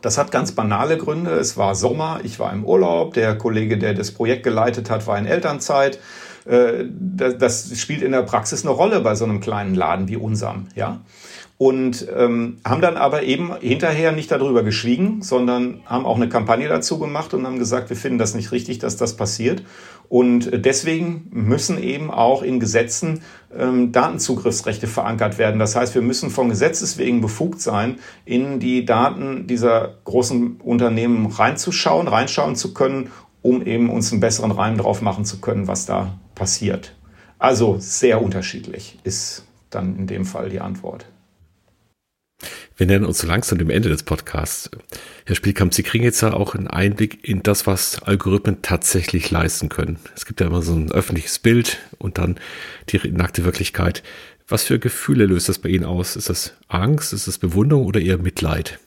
Das hat ganz banale Gründe. Es war Sommer, ich war im Urlaub, der Kollege, der das Projekt geleitet hat, war in Elternzeit. Äh, das spielt in der Praxis eine Rolle bei so einem kleinen Laden wie unserem, ja und ähm, haben dann aber eben hinterher nicht darüber geschwiegen, sondern haben auch eine Kampagne dazu gemacht und haben gesagt, wir finden das nicht richtig, dass das passiert. Und deswegen müssen eben auch in Gesetzen ähm, Datenzugriffsrechte verankert werden. Das heißt, wir müssen von Gesetzes wegen befugt sein, in die Daten dieser großen Unternehmen reinzuschauen, reinschauen zu können, um eben uns einen besseren Reim drauf machen zu können, was da passiert. Also sehr unterschiedlich ist dann in dem Fall die Antwort. Wir nähern uns so langsam dem Ende des Podcasts. Herr Spielkamp, Sie kriegen jetzt ja auch einen Einblick in das, was Algorithmen tatsächlich leisten können. Es gibt ja immer so ein öffentliches Bild und dann die nackte Wirklichkeit. Was für Gefühle löst das bei Ihnen aus? Ist das Angst, ist das Bewunderung oder eher Mitleid?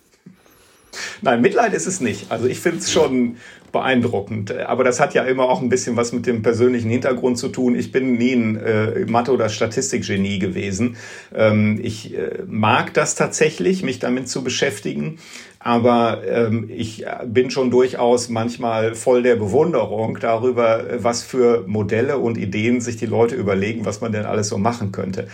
Nein, Mitleid ist es nicht. Also ich finde es schon beeindruckend. Aber das hat ja immer auch ein bisschen was mit dem persönlichen Hintergrund zu tun. Ich bin nie ein äh, Mathe- oder Statistikgenie gewesen. Ähm, ich äh, mag das tatsächlich, mich damit zu beschäftigen. Aber ähm, ich bin schon durchaus manchmal voll der Bewunderung darüber, was für Modelle und Ideen sich die Leute überlegen, was man denn alles so machen könnte.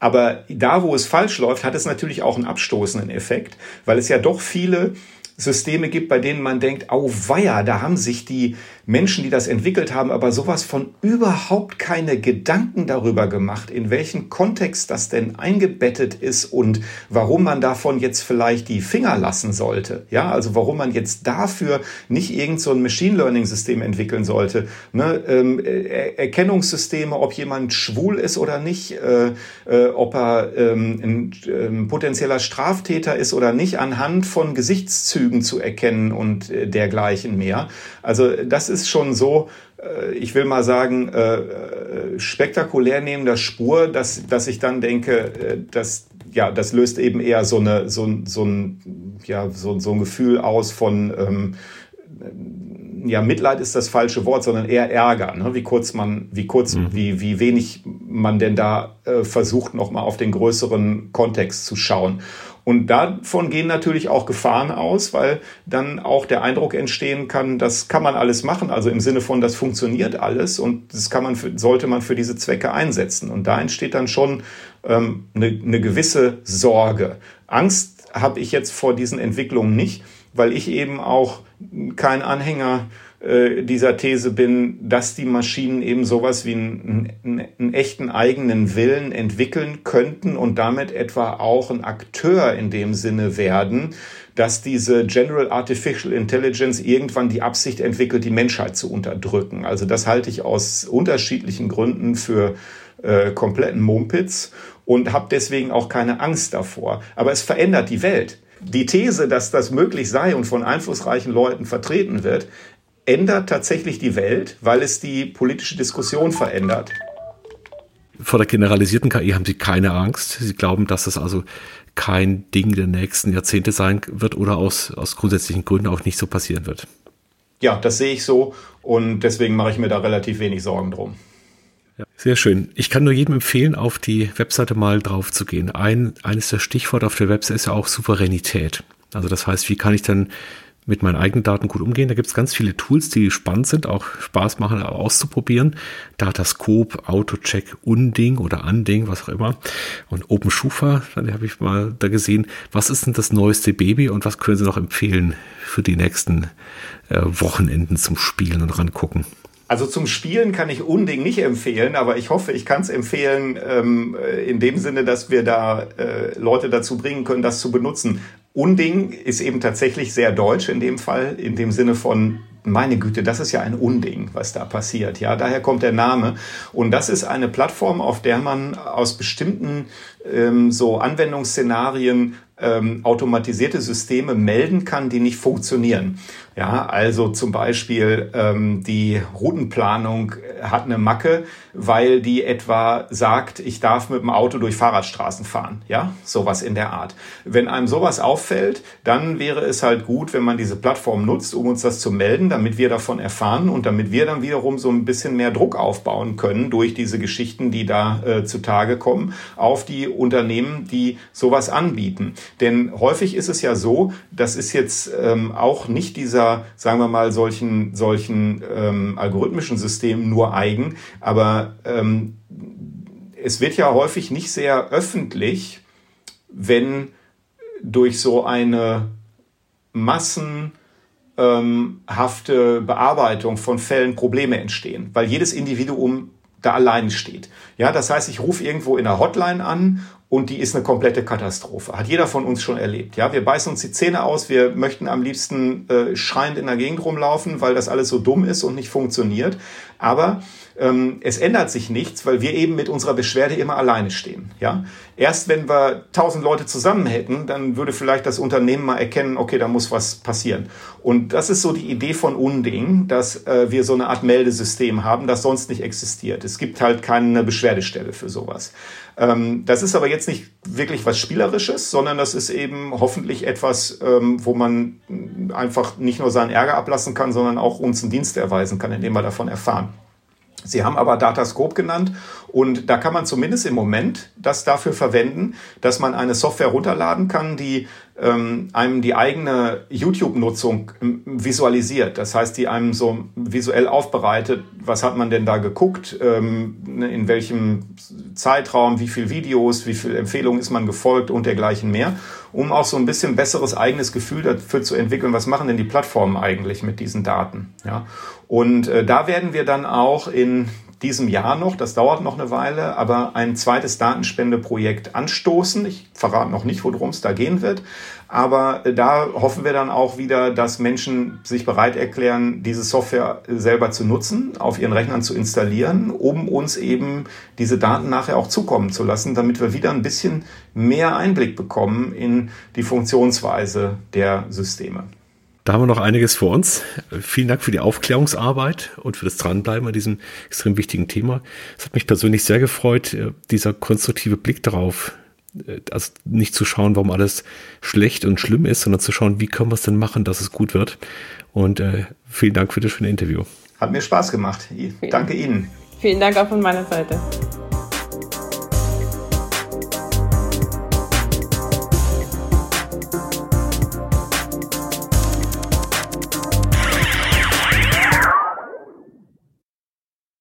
Aber da, wo es falsch läuft, hat es natürlich auch einen abstoßenden Effekt, weil es ja doch viele Systeme gibt, bei denen man denkt, au weia, da haben sich die Menschen, die das entwickelt haben, aber sowas von überhaupt keine Gedanken darüber gemacht, in welchen Kontext das denn eingebettet ist und warum man davon jetzt vielleicht die Finger lassen sollte. Ja, also warum man jetzt dafür nicht irgend so ein Machine Learning System entwickeln sollte. Ne? Ähm, er Erkennungssysteme, ob jemand schwul ist oder nicht, äh, äh, ob er ähm, ein äh, potenzieller Straftäter ist oder nicht, anhand von Gesichtszügen zu erkennen und äh, dergleichen mehr. Also das ist schon so, äh, ich will mal sagen, äh, äh, spektakulär neben der Spur, dass, dass ich dann denke, dass ja, das löst eben eher so eine, so, so ein, ja, so, so ein Gefühl aus von, ähm, ja, Mitleid ist das falsche Wort, sondern eher Ärger, ne? wie kurz man, wie kurz, mhm. wie, wie wenig man denn da äh, versucht, nochmal auf den größeren Kontext zu schauen. Und davon gehen natürlich auch Gefahren aus, weil dann auch der Eindruck entstehen kann, das kann man alles machen, also im Sinne von, das funktioniert alles und das kann man für, sollte man für diese Zwecke einsetzen. Und da entsteht dann schon ähm, eine, eine gewisse Sorge. Angst habe ich jetzt vor diesen Entwicklungen nicht, weil ich eben auch kein Anhänger äh, dieser These bin, dass die Maschinen eben sowas wie einen, einen, einen, echten eigenen Willen entwickeln könnten und damit etwa auch ein Akteur in dem Sinne werden, dass diese General Artificial Intelligence irgendwann die Absicht entwickelt, die Menschheit zu unterdrücken. Also das halte ich aus unterschiedlichen Gründen für äh, kompletten Mumpitz und habe deswegen auch keine Angst davor. Aber es verändert die Welt. Die These, dass das möglich sei und von einflussreichen Leuten vertreten wird, ändert tatsächlich die Welt, weil es die politische Diskussion verändert. Vor der generalisierten KI haben Sie keine Angst. Sie glauben, dass das also kein Ding der nächsten Jahrzehnte sein wird oder aus, aus grundsätzlichen Gründen auch nicht so passieren wird. Ja, das sehe ich so und deswegen mache ich mir da relativ wenig Sorgen drum. Ja, sehr schön. Ich kann nur jedem empfehlen, auf die Webseite mal drauf zu gehen. Ein, eines der Stichworte auf der Webseite ist ja auch Souveränität. Also das heißt, wie kann ich dann mit meinen eigenen Daten gut umgehen. Da gibt es ganz viele Tools, die spannend sind, auch Spaß machen, auszuprobieren. Datascope, Autocheck, Unding oder Unding, was auch immer. Und OpenSchufa, da habe ich mal da gesehen, was ist denn das neueste Baby und was können Sie noch empfehlen für die nächsten äh, Wochenenden zum Spielen und rangucken? Also zum Spielen kann ich Unding nicht empfehlen, aber ich hoffe, ich kann es empfehlen ähm, in dem Sinne, dass wir da äh, Leute dazu bringen können, das zu benutzen. Unding ist eben tatsächlich sehr deutsch in dem Fall, in dem Sinne von meine Güte, das ist ja ein Unding, was da passiert. Ja, daher kommt der Name. Und das ist eine Plattform, auf der man aus bestimmten ähm, so Anwendungsszenarien ähm, automatisierte Systeme melden kann, die nicht funktionieren. Ja, also zum Beispiel ähm, die Routenplanung hat eine Macke, weil die etwa sagt, ich darf mit dem Auto durch Fahrradstraßen fahren. Ja, sowas in der Art. Wenn einem sowas auffällt, dann wäre es halt gut, wenn man diese Plattform nutzt, um uns das zu melden, damit wir davon erfahren und damit wir dann wiederum so ein bisschen mehr Druck aufbauen können durch diese Geschichten, die da äh, zutage kommen, auf die Unternehmen, die sowas anbieten. Denn häufig ist es ja so, das ist jetzt ähm, auch nicht dieser, sagen wir mal, solchen, solchen ähm, algorithmischen Systemen nur eigen, aber ähm, es wird ja häufig nicht sehr öffentlich, wenn durch so eine massenhafte Bearbeitung von Fällen Probleme entstehen, weil jedes Individuum da allein steht. Ja, das heißt, ich rufe irgendwo in der Hotline an und die ist eine komplette Katastrophe. Hat jeder von uns schon erlebt. Ja, wir beißen uns die Zähne aus, wir möchten am liebsten äh, schreiend in der Gegend rumlaufen, weil das alles so dumm ist und nicht funktioniert. Aber es ändert sich nichts, weil wir eben mit unserer Beschwerde immer alleine stehen. Ja? Erst wenn wir tausend Leute zusammen hätten, dann würde vielleicht das Unternehmen mal erkennen, okay, da muss was passieren. Und das ist so die Idee von Unding, dass äh, wir so eine Art Meldesystem haben, das sonst nicht existiert. Es gibt halt keine Beschwerdestelle für sowas. Ähm, das ist aber jetzt nicht wirklich was Spielerisches, sondern das ist eben hoffentlich etwas, ähm, wo man einfach nicht nur seinen Ärger ablassen kann, sondern auch uns einen Dienst erweisen kann, indem wir davon erfahren. Sie haben aber Datascope genannt und da kann man zumindest im Moment das dafür verwenden, dass man eine Software runterladen kann, die ähm, einem die eigene YouTube-Nutzung ähm, visualisiert. Das heißt, die einem so visuell aufbereitet, was hat man denn da geguckt, ähm, ne, in welchem Zeitraum, wie viel Videos, wie viel Empfehlungen ist man gefolgt und dergleichen mehr, um auch so ein bisschen besseres eigenes Gefühl dafür zu entwickeln, was machen denn die Plattformen eigentlich mit diesen Daten. Ja? Und äh, da werden wir dann auch in diesem Jahr noch, das dauert noch eine Weile, aber ein zweites Datenspendeprojekt anstoßen. Ich verrate noch nicht, worum es da gehen wird, aber da hoffen wir dann auch wieder, dass Menschen sich bereit erklären, diese Software selber zu nutzen, auf ihren Rechnern zu installieren, um uns eben diese Daten nachher auch zukommen zu lassen, damit wir wieder ein bisschen mehr Einblick bekommen in die Funktionsweise der Systeme. Da haben wir noch einiges vor uns. Vielen Dank für die Aufklärungsarbeit und für das Dranbleiben an diesem extrem wichtigen Thema. Es hat mich persönlich sehr gefreut, äh, dieser konstruktive Blick darauf, äh, also nicht zu schauen, warum alles schlecht und schlimm ist, sondern zu schauen, wie können wir es denn machen, dass es gut wird. Und äh, vielen Dank für das schöne Interview. Hat mir Spaß gemacht. Danke Ihnen. Vielen Dank auch von meiner Seite.